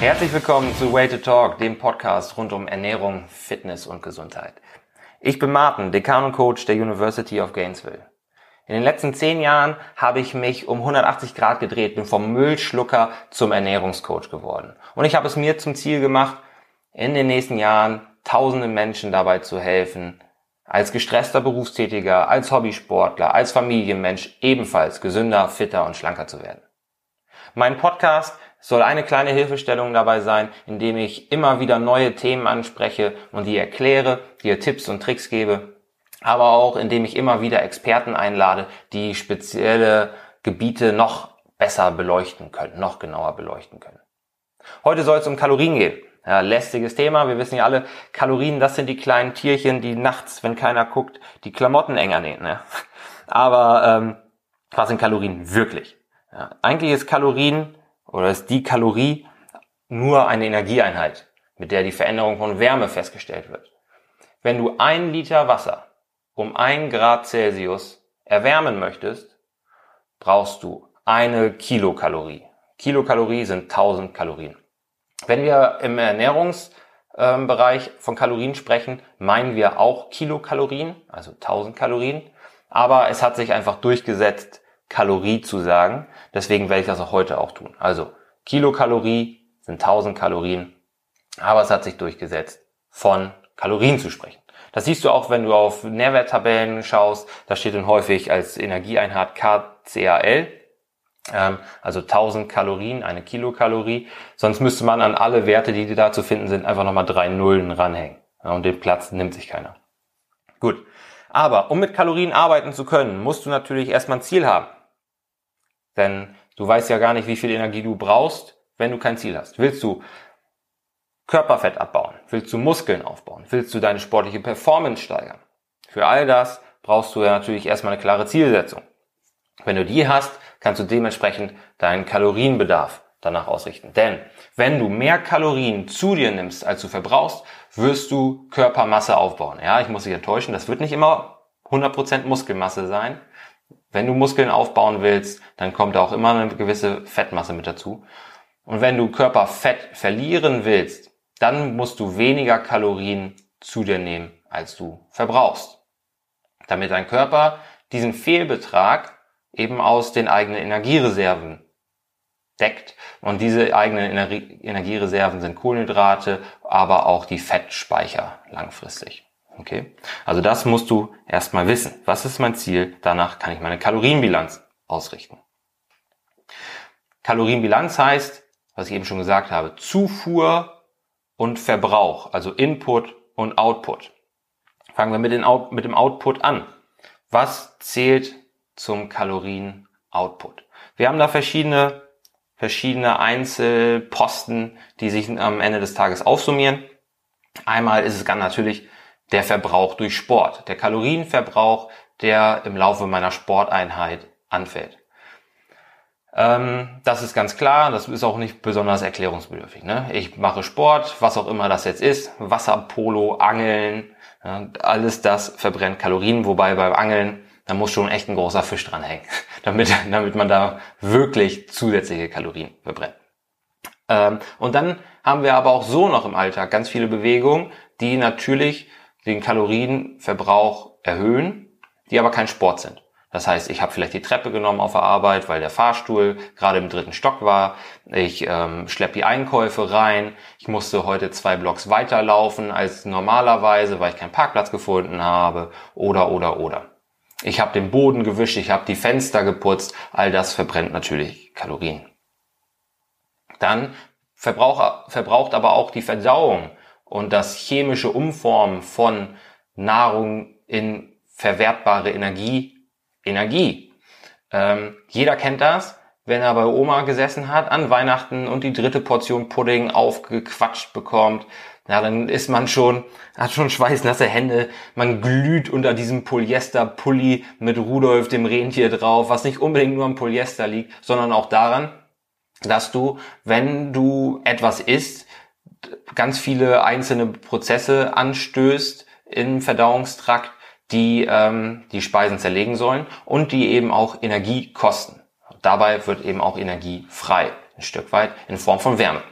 Herzlich willkommen zu Way to Talk, dem Podcast rund um Ernährung, Fitness und Gesundheit. Ich bin Martin, Dekan und Coach der University of Gainesville. In den letzten zehn Jahren habe ich mich um 180 Grad gedreht, bin vom Müllschlucker zum Ernährungscoach geworden. Und ich habe es mir zum Ziel gemacht, in den nächsten Jahren tausenden Menschen dabei zu helfen, als gestresster Berufstätiger, als Hobbysportler, als Familienmensch ebenfalls gesünder, fitter und schlanker zu werden. Mein Podcast soll eine kleine Hilfestellung dabei sein, indem ich immer wieder neue Themen anspreche und die erkläre, dir Tipps und Tricks gebe, aber auch indem ich immer wieder Experten einlade, die spezielle Gebiete noch besser beleuchten können, noch genauer beleuchten können. Heute soll es um Kalorien gehen. Ja, lästiges Thema. Wir wissen ja alle, Kalorien, das sind die kleinen Tierchen, die nachts, wenn keiner guckt, die Klamotten enger nähen. Ne? Aber ähm, was sind Kalorien wirklich? Ja, eigentlich ist Kalorien oder ist die Kalorie nur eine Energieeinheit, mit der die Veränderung von Wärme festgestellt wird. Wenn du ein Liter Wasser um ein Grad Celsius erwärmen möchtest, brauchst du eine Kilokalorie. Kilokalorie sind 1000 Kalorien. Wenn wir im Ernährungsbereich von Kalorien sprechen, meinen wir auch Kilokalorien, also 1000 Kalorien. Aber es hat sich einfach durchgesetzt, Kalorie zu sagen. Deswegen werde ich das auch heute auch tun. Also Kilokalorie sind 1000 Kalorien, aber es hat sich durchgesetzt, von Kalorien zu sprechen. Das siehst du auch, wenn du auf Nährwerttabellen schaust. Da steht dann häufig als Energieeinheit KCAL, ähm, also 1000 Kalorien, eine Kilokalorie. Sonst müsste man an alle Werte, die da zu finden sind, einfach nochmal drei Nullen ranhängen. Und den Platz nimmt sich keiner. Gut. Aber um mit Kalorien arbeiten zu können, musst du natürlich erstmal ein Ziel haben. Denn du weißt ja gar nicht, wie viel Energie du brauchst, wenn du kein Ziel hast. Willst du Körperfett abbauen? Willst du Muskeln aufbauen? Willst du deine sportliche Performance steigern? Für all das brauchst du ja natürlich erstmal eine klare Zielsetzung. Wenn du die hast, kannst du dementsprechend deinen Kalorienbedarf danach ausrichten. Denn wenn du mehr Kalorien zu dir nimmst, als du verbrauchst, wirst du Körpermasse aufbauen. Ja, ich muss dich enttäuschen, das wird nicht immer 100% Muskelmasse sein. Wenn du Muskeln aufbauen willst, dann kommt da auch immer eine gewisse Fettmasse mit dazu. Und wenn du Körperfett verlieren willst, dann musst du weniger Kalorien zu dir nehmen, als du verbrauchst. Damit dein Körper diesen Fehlbetrag eben aus den eigenen Energiereserven deckt. Und diese eigenen Energiereserven sind Kohlenhydrate, aber auch die Fettspeicher langfristig. Okay? Also das musst du erstmal wissen. Was ist mein Ziel? Danach kann ich meine Kalorienbilanz ausrichten. Kalorienbilanz heißt, was ich eben schon gesagt habe, Zufuhr und Verbrauch, also Input und Output. Fangen wir mit, dem Output an. Was zählt zum Kalorien-Output. Wir haben da verschiedene, verschiedene Einzelposten, die sich am Ende des Tages aufsummieren. Einmal ist es ganz natürlich der Verbrauch durch Sport, der Kalorienverbrauch, der im Laufe meiner Sporteinheit anfällt. Ähm, das ist ganz klar, das ist auch nicht besonders erklärungsbedürftig. Ne? Ich mache Sport, was auch immer das jetzt ist, Wasserpolo, Angeln, ja, alles das verbrennt Kalorien, wobei beim Angeln da muss schon echt ein großer Fisch dranhängen, damit, damit man da wirklich zusätzliche Kalorien verbrennt. Ähm, und dann haben wir aber auch so noch im Alltag ganz viele Bewegungen, die natürlich den Kalorienverbrauch erhöhen, die aber kein Sport sind. Das heißt, ich habe vielleicht die Treppe genommen auf der Arbeit, weil der Fahrstuhl gerade im dritten Stock war. Ich ähm, schleppe die Einkäufe rein. Ich musste heute zwei Blocks weiterlaufen als normalerweise, weil ich keinen Parkplatz gefunden habe. Oder, oder, oder. Ich habe den Boden gewischt, ich habe die Fenster geputzt. All das verbrennt natürlich Kalorien. Dann verbraucht, verbraucht aber auch die Verdauung und das chemische Umformen von Nahrung in verwertbare Energie Energie. Ähm, jeder kennt das, wenn er bei Oma gesessen hat an Weihnachten und die dritte Portion Pudding aufgequatscht bekommt ja, dann ist man schon, hat schon schweißnasse Hände, man glüht unter diesem Polyester-Pulli mit Rudolf dem Rentier drauf, was nicht unbedingt nur am Polyester liegt, sondern auch daran, dass du, wenn du etwas isst, ganz viele einzelne Prozesse anstößt im Verdauungstrakt, die ähm, die Speisen zerlegen sollen und die eben auch Energie kosten. Dabei wird eben auch Energie frei, ein Stück weit in Form von Wärme.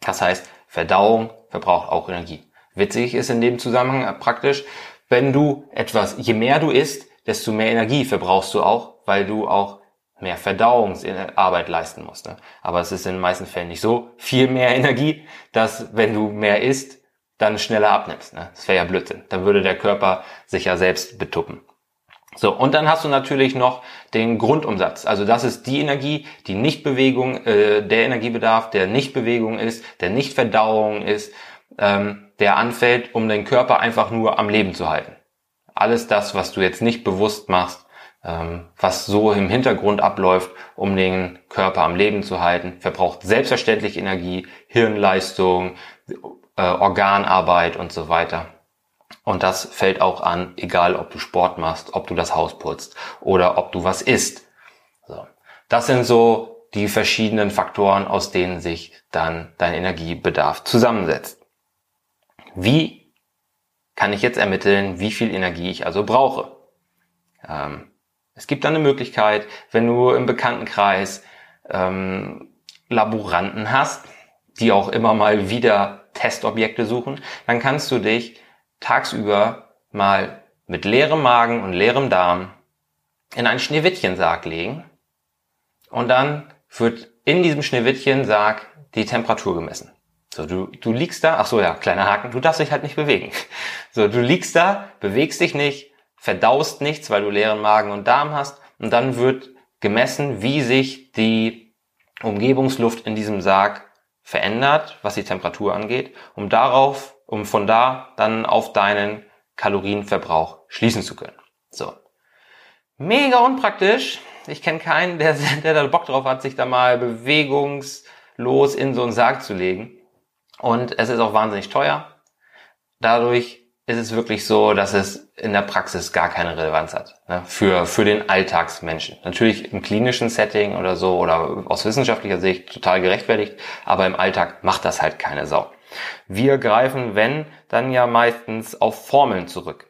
Das heißt, Verdauung verbraucht auch Energie. Witzig ist in dem Zusammenhang praktisch, wenn du etwas, je mehr du isst, desto mehr Energie verbrauchst du auch, weil du auch mehr Verdauungsarbeit leisten musst. Ne? Aber es ist in den meisten Fällen nicht so viel mehr Energie, dass wenn du mehr isst, dann schneller abnimmst. Ne? Das wäre ja Blödsinn. Dann würde der Körper sich ja selbst betuppen. So, und dann hast du natürlich noch den Grundumsatz. Also das ist die Energie, die nicht Bewegung, äh, der Energiebedarf, der nicht Bewegung ist, der nicht Verdauung ist, ähm, der anfällt, um den Körper einfach nur am Leben zu halten. Alles das, was du jetzt nicht bewusst machst, was so im Hintergrund abläuft, um den Körper am Leben zu halten, verbraucht selbstverständlich Energie, Hirnleistung, äh, Organarbeit und so weiter. Und das fällt auch an, egal ob du Sport machst, ob du das Haus putzt oder ob du was isst. So. Das sind so die verschiedenen Faktoren, aus denen sich dann dein Energiebedarf zusammensetzt. Wie kann ich jetzt ermitteln, wie viel Energie ich also brauche? Ähm, es gibt dann eine Möglichkeit, wenn du im Bekanntenkreis ähm, Laboranten hast, die auch immer mal wieder Testobjekte suchen, dann kannst du dich tagsüber mal mit leerem Magen und leerem Darm in einen Schneewittchensarg legen und dann wird in diesem Schneewittchensarg die Temperatur gemessen. So, du, du liegst da, ach so ja, kleiner Haken, du darfst dich halt nicht bewegen. So, du liegst da, bewegst dich nicht, verdaust nichts, weil du leeren Magen und Darm hast und dann wird gemessen, wie sich die Umgebungsluft in diesem Sarg verändert, was die Temperatur angeht, um darauf um von da dann auf deinen Kalorienverbrauch schließen zu können. So. Mega unpraktisch. Ich kenne keinen, der, der da Bock drauf hat, sich da mal bewegungslos in so einen Sarg zu legen. Und es ist auch wahnsinnig teuer. Dadurch ist es wirklich so, dass es in der Praxis gar keine Relevanz hat ne, für, für den Alltagsmenschen. Natürlich im klinischen Setting oder so oder aus wissenschaftlicher Sicht total gerechtfertigt, aber im Alltag macht das halt keine Sau. Wir greifen, wenn, dann ja meistens auf Formeln zurück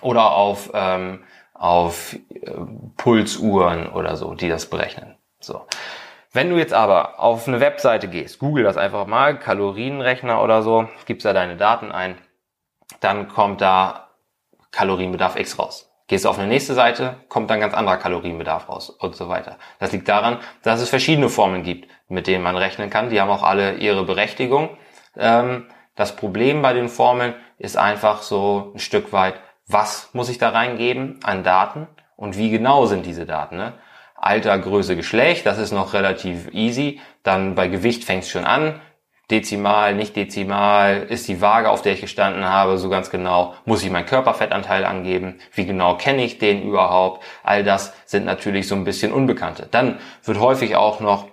oder auf, ähm, auf äh, Pulsuhren oder so, die das berechnen. So. Wenn du jetzt aber auf eine Webseite gehst, google das einfach mal, Kalorienrechner oder so, gibst da deine Daten ein, dann kommt da Kalorienbedarf X raus. Gehst du auf eine nächste Seite, kommt dann ganz anderer Kalorienbedarf raus und so weiter. Das liegt daran, dass es verschiedene Formeln gibt, mit denen man rechnen kann. Die haben auch alle ihre Berechtigung. Ähm, das Problem bei den Formeln ist einfach so ein Stück weit, was muss ich da reingeben an Daten und wie genau sind diese Daten. Ne? Alter, Größe, Geschlecht, das ist noch relativ easy. Dann bei Gewicht fängt es schon an. Dezimal, nicht dezimal, ist die Waage, auf der ich gestanden habe, so ganz genau, muss ich meinen Körperfettanteil angeben, wie genau kenne ich den überhaupt, all das sind natürlich so ein bisschen Unbekannte. Dann wird häufig auch noch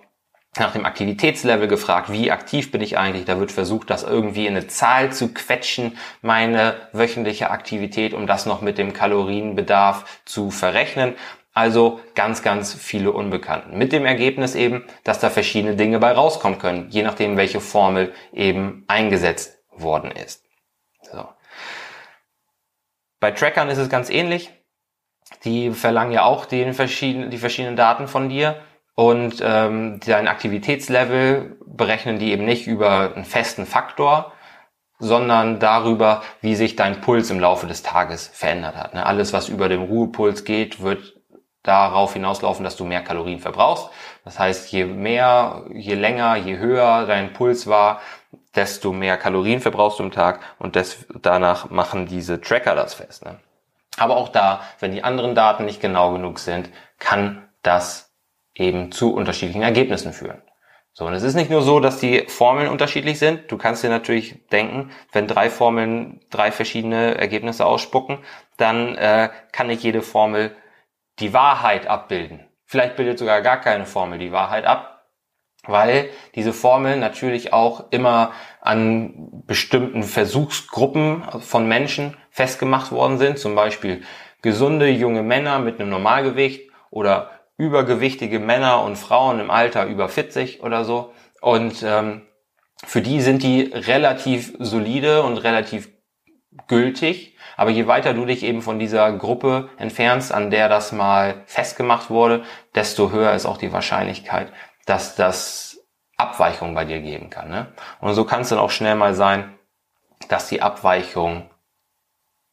nach dem Aktivitätslevel gefragt, wie aktiv bin ich eigentlich? Da wird versucht, das irgendwie in eine Zahl zu quetschen, meine wöchentliche Aktivität, um das noch mit dem Kalorienbedarf zu verrechnen. Also ganz, ganz viele Unbekannten. Mit dem Ergebnis eben, dass da verschiedene Dinge bei rauskommen können, je nachdem, welche Formel eben eingesetzt worden ist. So. Bei Trackern ist es ganz ähnlich. Die verlangen ja auch den verschiedenen, die verschiedenen Daten von dir und ähm, dein Aktivitätslevel berechnen die eben nicht über einen festen Faktor, sondern darüber, wie sich dein Puls im Laufe des Tages verändert hat. Ne? Alles, was über dem Ruhepuls geht, wird darauf hinauslaufen, dass du mehr Kalorien verbrauchst. Das heißt, je mehr, je länger, je höher dein Puls war, desto mehr Kalorien verbrauchst du im Tag und des, danach machen diese Tracker das fest. Ne? Aber auch da, wenn die anderen Daten nicht genau genug sind, kann das eben zu unterschiedlichen Ergebnissen führen. So, und es ist nicht nur so, dass die Formeln unterschiedlich sind. Du kannst dir natürlich denken, wenn drei Formeln drei verschiedene Ergebnisse ausspucken, dann äh, kann nicht jede Formel die Wahrheit abbilden. Vielleicht bildet sogar gar keine Formel die Wahrheit ab, weil diese Formeln natürlich auch immer an bestimmten Versuchsgruppen von Menschen festgemacht worden sind. Zum Beispiel gesunde junge Männer mit einem Normalgewicht oder übergewichtige Männer und Frauen im Alter über 40 oder so. Und ähm, für die sind die relativ solide und relativ gültig. Aber je weiter du dich eben von dieser Gruppe entfernst, an der das mal festgemacht wurde, desto höher ist auch die Wahrscheinlichkeit, dass das Abweichungen bei dir geben kann. Ne? Und so kann es dann auch schnell mal sein, dass die Abweichungen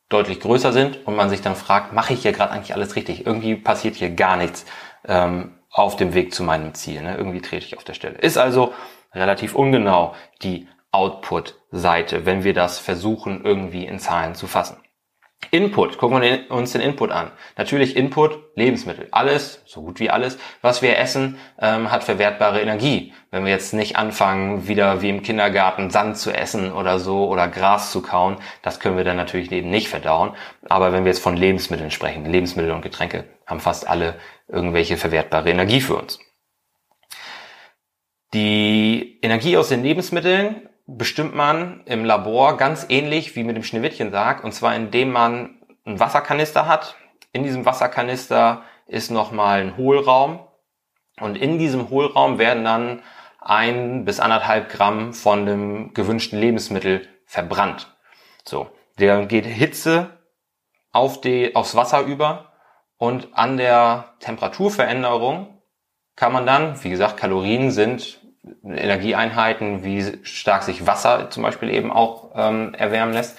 deutlich größer sind und man sich dann fragt, mache ich hier gerade eigentlich alles richtig? Irgendwie passiert hier gar nichts ähm, auf dem Weg zu meinem Ziel. Ne? Irgendwie trete ich auf der Stelle. Ist also relativ ungenau die Output-Seite, wenn wir das versuchen, irgendwie in Zahlen zu fassen. Input, gucken wir uns den Input an. Natürlich Input, Lebensmittel. Alles, so gut wie alles, was wir essen, ähm, hat verwertbare Energie. Wenn wir jetzt nicht anfangen, wieder wie im Kindergarten Sand zu essen oder so oder Gras zu kauen, das können wir dann natürlich eben nicht verdauen. Aber wenn wir jetzt von Lebensmitteln sprechen, Lebensmittel und Getränke haben fast alle irgendwelche verwertbare Energie für uns. Die Energie aus den Lebensmitteln bestimmt man im Labor ganz ähnlich wie mit dem Schneewittchensarg und zwar indem man einen Wasserkanister hat. In diesem Wasserkanister ist nochmal ein Hohlraum und in diesem Hohlraum werden dann ein bis anderthalb Gramm von dem gewünschten Lebensmittel verbrannt. So, der geht Hitze auf die, aufs Wasser über und an der Temperaturveränderung kann man dann, wie gesagt, Kalorien sind Energieeinheiten, wie stark sich Wasser zum Beispiel eben auch ähm, erwärmen lässt.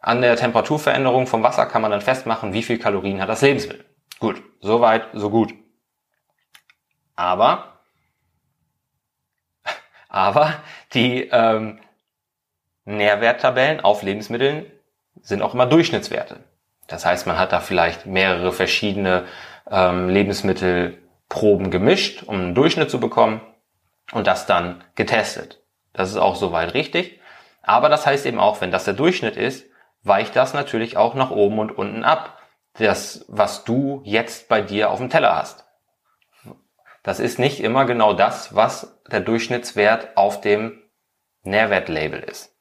An der Temperaturveränderung vom Wasser kann man dann festmachen, wie viel Kalorien hat das Lebensmittel. Gut, soweit, so gut. Aber, aber die ähm, Nährwerttabellen auf Lebensmitteln sind auch immer Durchschnittswerte. Das heißt, man hat da vielleicht mehrere verschiedene ähm, Lebensmittelproben gemischt, um einen Durchschnitt zu bekommen und das dann getestet. Das ist auch soweit richtig. Aber das heißt eben auch, wenn das der Durchschnitt ist, weicht das natürlich auch nach oben und unten ab. Das, was du jetzt bei dir auf dem Teller hast. Das ist nicht immer genau das, was der Durchschnittswert auf dem Nährwertlabel ist.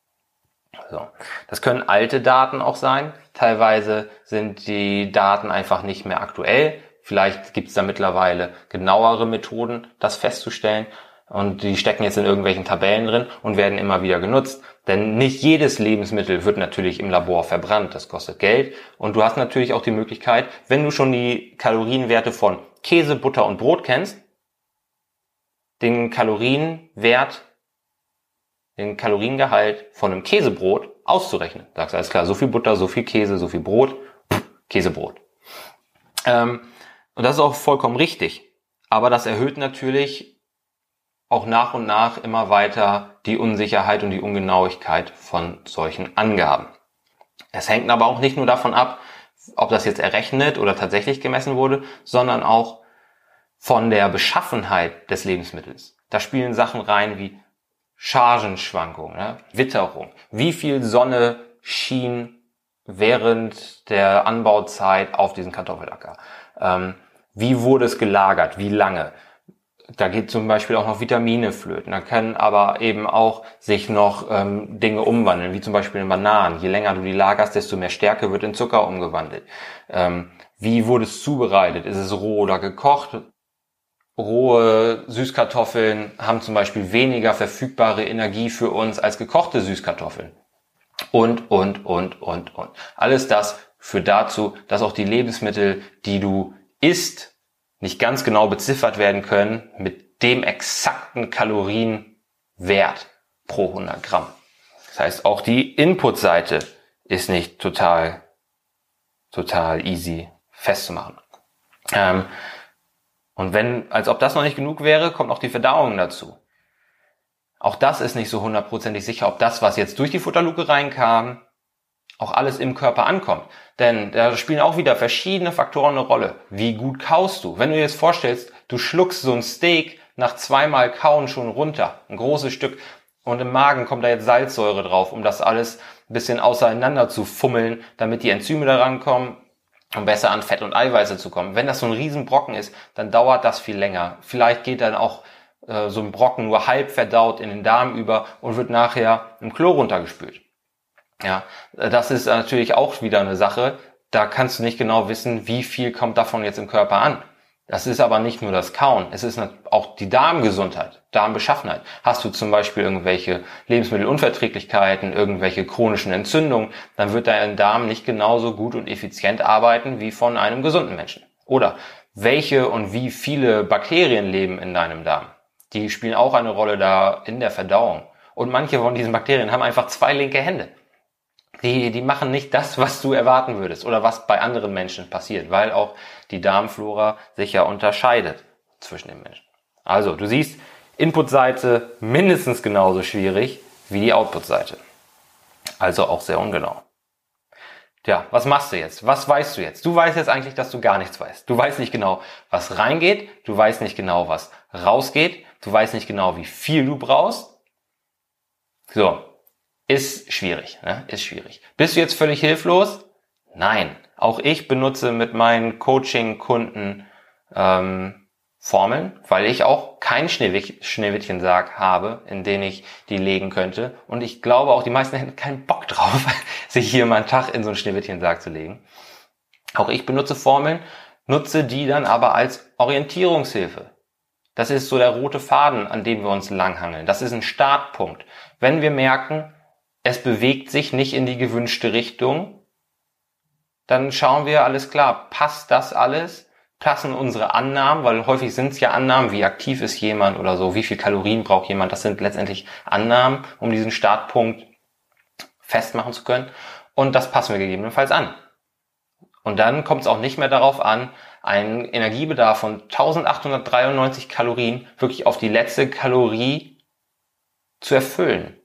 So. Das können alte Daten auch sein. Teilweise sind die Daten einfach nicht mehr aktuell. Vielleicht gibt es da mittlerweile genauere Methoden, das festzustellen. Und die stecken jetzt in irgendwelchen Tabellen drin und werden immer wieder genutzt. Denn nicht jedes Lebensmittel wird natürlich im Labor verbrannt. Das kostet Geld. Und du hast natürlich auch die Möglichkeit, wenn du schon die Kalorienwerte von Käse, Butter und Brot kennst, den Kalorienwert, den Kaloriengehalt von einem Käsebrot auszurechnen. Sagst alles klar, so viel Butter, so viel Käse, so viel Brot, Käsebrot. Ähm, und das ist auch vollkommen richtig. Aber das erhöht natürlich auch nach und nach immer weiter die Unsicherheit und die Ungenauigkeit von solchen Angaben. Es hängt aber auch nicht nur davon ab, ob das jetzt errechnet oder tatsächlich gemessen wurde, sondern auch von der Beschaffenheit des Lebensmittels. Da spielen Sachen rein wie Chargenschwankungen, ne? Witterung, wie viel Sonne schien während der Anbauzeit auf diesen Kartoffelacker, ähm, wie wurde es gelagert, wie lange, da geht zum Beispiel auch noch Vitamine flöten. Da können aber eben auch sich noch ähm, Dinge umwandeln, wie zum Beispiel in Bananen. Je länger du die lagerst, desto mehr Stärke wird in Zucker umgewandelt. Ähm, wie wurde es zubereitet? Ist es roh oder gekocht? Rohe Süßkartoffeln haben zum Beispiel weniger verfügbare Energie für uns als gekochte Süßkartoffeln. Und, und, und, und, und. Alles das führt dazu, dass auch die Lebensmittel, die du isst, nicht ganz genau beziffert werden können mit dem exakten Kalorienwert pro 100 Gramm. Das heißt, auch die Input-Seite ist nicht total, total easy festzumachen. Ähm, und wenn, als ob das noch nicht genug wäre, kommt auch die Verdauung dazu. Auch das ist nicht so hundertprozentig sicher, ob das, was jetzt durch die Futterluke reinkam, auch alles im Körper ankommt. Denn da spielen auch wieder verschiedene Faktoren eine Rolle. Wie gut kaust du? Wenn du dir jetzt vorstellst, du schluckst so ein Steak nach zweimal Kauen schon runter, ein großes Stück, und im Magen kommt da jetzt Salzsäure drauf, um das alles ein bisschen auseinander zu fummeln, damit die Enzyme da rankommen, um besser an Fett und Eiweiße zu kommen. Wenn das so ein Riesenbrocken ist, dann dauert das viel länger. Vielleicht geht dann auch äh, so ein Brocken nur halb verdaut in den Darm über und wird nachher im Klo runtergespült. Ja, das ist natürlich auch wieder eine Sache. Da kannst du nicht genau wissen, wie viel kommt davon jetzt im Körper an. Das ist aber nicht nur das Kauen, es ist auch die Darmgesundheit, Darmbeschaffenheit. Hast du zum Beispiel irgendwelche Lebensmittelunverträglichkeiten, irgendwelche chronischen Entzündungen, dann wird dein Darm nicht genauso gut und effizient arbeiten wie von einem gesunden Menschen. Oder welche und wie viele Bakterien leben in deinem Darm? Die spielen auch eine Rolle da in der Verdauung. Und manche von diesen Bakterien haben einfach zwei linke Hände. Die, die machen nicht das, was du erwarten würdest oder was bei anderen Menschen passiert, weil auch die Darmflora sich ja unterscheidet zwischen den Menschen. Also, du siehst, Inputseite mindestens genauso schwierig wie die Outputseite. Also auch sehr ungenau. Tja, was machst du jetzt? Was weißt du jetzt? Du weißt jetzt eigentlich, dass du gar nichts weißt. Du weißt nicht genau, was reingeht. Du weißt nicht genau, was rausgeht. Du weißt nicht genau, wie viel du brauchst. So. Ist schwierig, ne? Ist schwierig. Bist du jetzt völlig hilflos? Nein. Auch ich benutze mit meinen Coaching-Kunden ähm, Formeln, weil ich auch keinen Schneewittchensarg habe, in den ich die legen könnte. Und ich glaube auch, die meisten hätten keinen Bock drauf, sich hier mal einen Tag in so einen Schneewittchensarg zu legen. Auch ich benutze Formeln, nutze die dann aber als Orientierungshilfe. Das ist so der rote Faden, an dem wir uns langhangeln. Das ist ein Startpunkt. Wenn wir merken, es bewegt sich nicht in die gewünschte Richtung, dann schauen wir, alles klar, passt das alles? passen unsere Annahmen, weil häufig sind es ja Annahmen, wie aktiv ist jemand oder so, wie viel Kalorien braucht jemand. Das sind letztendlich Annahmen, um diesen Startpunkt festmachen zu können. Und das passen wir gegebenenfalls an. Und dann kommt es auch nicht mehr darauf an, einen Energiebedarf von 1893 Kalorien wirklich auf die letzte Kalorie zu erfüllen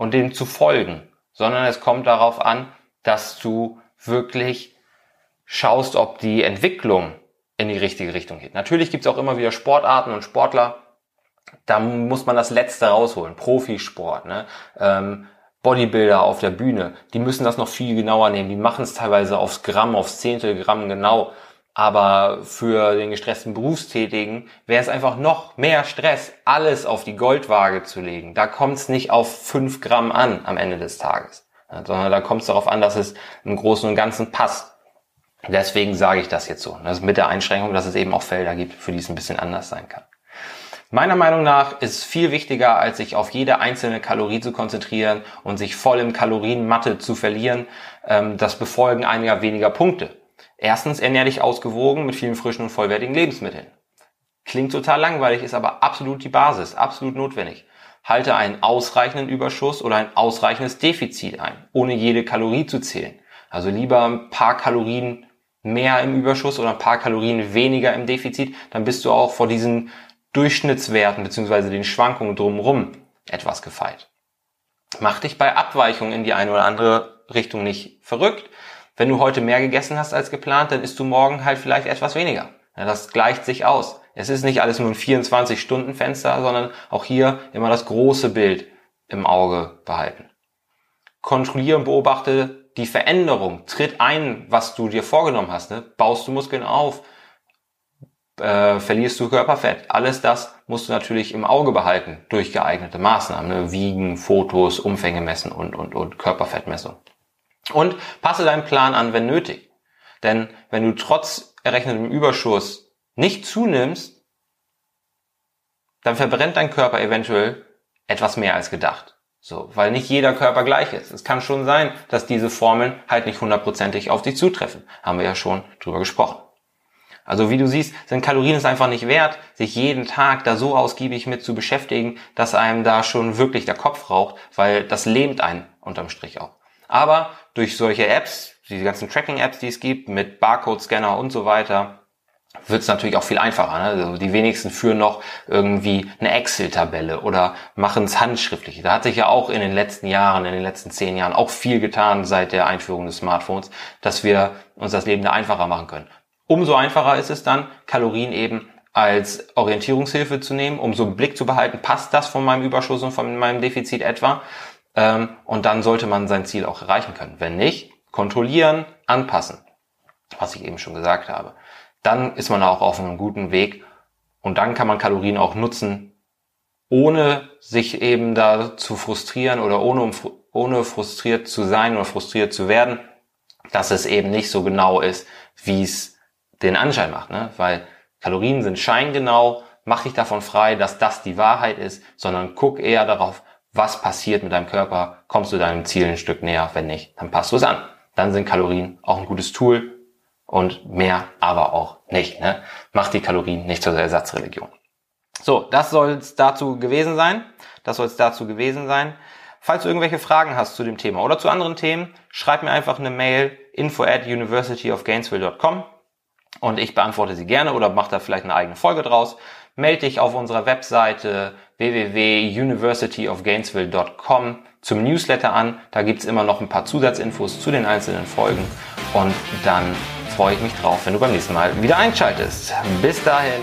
und dem zu folgen, sondern es kommt darauf an, dass du wirklich schaust, ob die Entwicklung in die richtige Richtung geht. Natürlich gibt es auch immer wieder Sportarten und Sportler, da muss man das Letzte rausholen. Profisport, ne? Ähm, Bodybuilder auf der Bühne, die müssen das noch viel genauer nehmen. Die machen es teilweise aufs Gramm, aufs Zehntelgramm genau. Aber für den gestressten Berufstätigen wäre es einfach noch mehr Stress, alles auf die Goldwaage zu legen. Da kommt es nicht auf fünf Gramm an am Ende des Tages, sondern da kommt es darauf an, dass es im Großen und Ganzen passt. Deswegen sage ich das jetzt so. Das mit der Einschränkung, dass es eben auch Felder gibt, für die es ein bisschen anders sein kann. Meiner Meinung nach ist viel wichtiger, als sich auf jede einzelne Kalorie zu konzentrieren und sich voll im Kalorienmatte zu verlieren, ähm, das Befolgen einiger weniger Punkte. Erstens ernähr dich ausgewogen mit vielen frischen und vollwertigen Lebensmitteln. Klingt total langweilig, ist aber absolut die Basis, absolut notwendig. Halte einen ausreichenden Überschuss oder ein ausreichendes Defizit ein, ohne jede Kalorie zu zählen. Also lieber ein paar Kalorien mehr im Überschuss oder ein paar Kalorien weniger im Defizit, dann bist du auch vor diesen Durchschnittswerten beziehungsweise den Schwankungen drumherum etwas gefeit. Mach dich bei Abweichungen in die eine oder andere Richtung nicht verrückt. Wenn du heute mehr gegessen hast als geplant, dann isst du morgen halt vielleicht etwas weniger. Ja, das gleicht sich aus. Es ist nicht alles nur ein 24-Stunden-Fenster, sondern auch hier immer das große Bild im Auge behalten. Kontrolliere und beobachte die Veränderung, tritt ein, was du dir vorgenommen hast, ne? baust du Muskeln auf, äh, verlierst du Körperfett. Alles das musst du natürlich im Auge behalten durch geeignete Maßnahmen, ne? Wiegen, Fotos, Umfänge messen und, und, und Körperfettmessung. Und passe deinen Plan an, wenn nötig. Denn wenn du trotz errechnetem Überschuss nicht zunimmst, dann verbrennt dein Körper eventuell etwas mehr als gedacht. So, weil nicht jeder Körper gleich ist. Es kann schon sein, dass diese Formeln halt nicht hundertprozentig auf dich zutreffen. Haben wir ja schon drüber gesprochen. Also wie du siehst, sind Kalorien es einfach nicht wert, sich jeden Tag da so ausgiebig mit zu beschäftigen, dass einem da schon wirklich der Kopf raucht, weil das lähmt einen unterm Strich auch. Aber durch solche Apps, diese ganzen Tracking-Apps, die es gibt, mit Barcode-Scanner und so weiter, wird es natürlich auch viel einfacher. Ne? Also die wenigsten führen noch irgendwie eine Excel-Tabelle oder machen es handschriftlich. Da hat sich ja auch in den letzten Jahren, in den letzten zehn Jahren auch viel getan seit der Einführung des Smartphones, dass wir uns das Leben da einfacher machen können. Umso einfacher ist es dann, Kalorien eben als Orientierungshilfe zu nehmen, um so einen Blick zu behalten, passt das von meinem Überschuss und von meinem Defizit etwa? Ähm, und dann sollte man sein Ziel auch erreichen können. Wenn nicht, kontrollieren, anpassen, was ich eben schon gesagt habe dann ist man auch auf einem guten Weg und dann kann man Kalorien auch nutzen, ohne sich eben da zu frustrieren oder ohne, ohne frustriert zu sein oder frustriert zu werden, dass es eben nicht so genau ist, wie es den Anschein macht. Ne? Weil Kalorien sind scheingenau, mach dich davon frei, dass das die Wahrheit ist, sondern guck eher darauf, was passiert mit deinem Körper, kommst du deinem Ziel ein Stück näher, wenn nicht, dann passt du es an. Dann sind Kalorien auch ein gutes Tool, und mehr aber auch nicht. Ne? Macht die Kalorien nicht zur Ersatzreligion. So, das soll es dazu gewesen sein. Das soll es dazu gewesen sein. Falls du irgendwelche Fragen hast zu dem Thema oder zu anderen Themen, schreib mir einfach eine Mail info at universityofgainesville.com und ich beantworte sie gerne oder mache da vielleicht eine eigene Folge draus. Melde dich auf unserer Webseite www.universityofgainesville.com zum Newsletter an. Da gibt's immer noch ein paar Zusatzinfos zu den einzelnen Folgen und dann freue ich mich drauf, wenn du beim nächsten Mal wieder einschaltest. Bis dahin.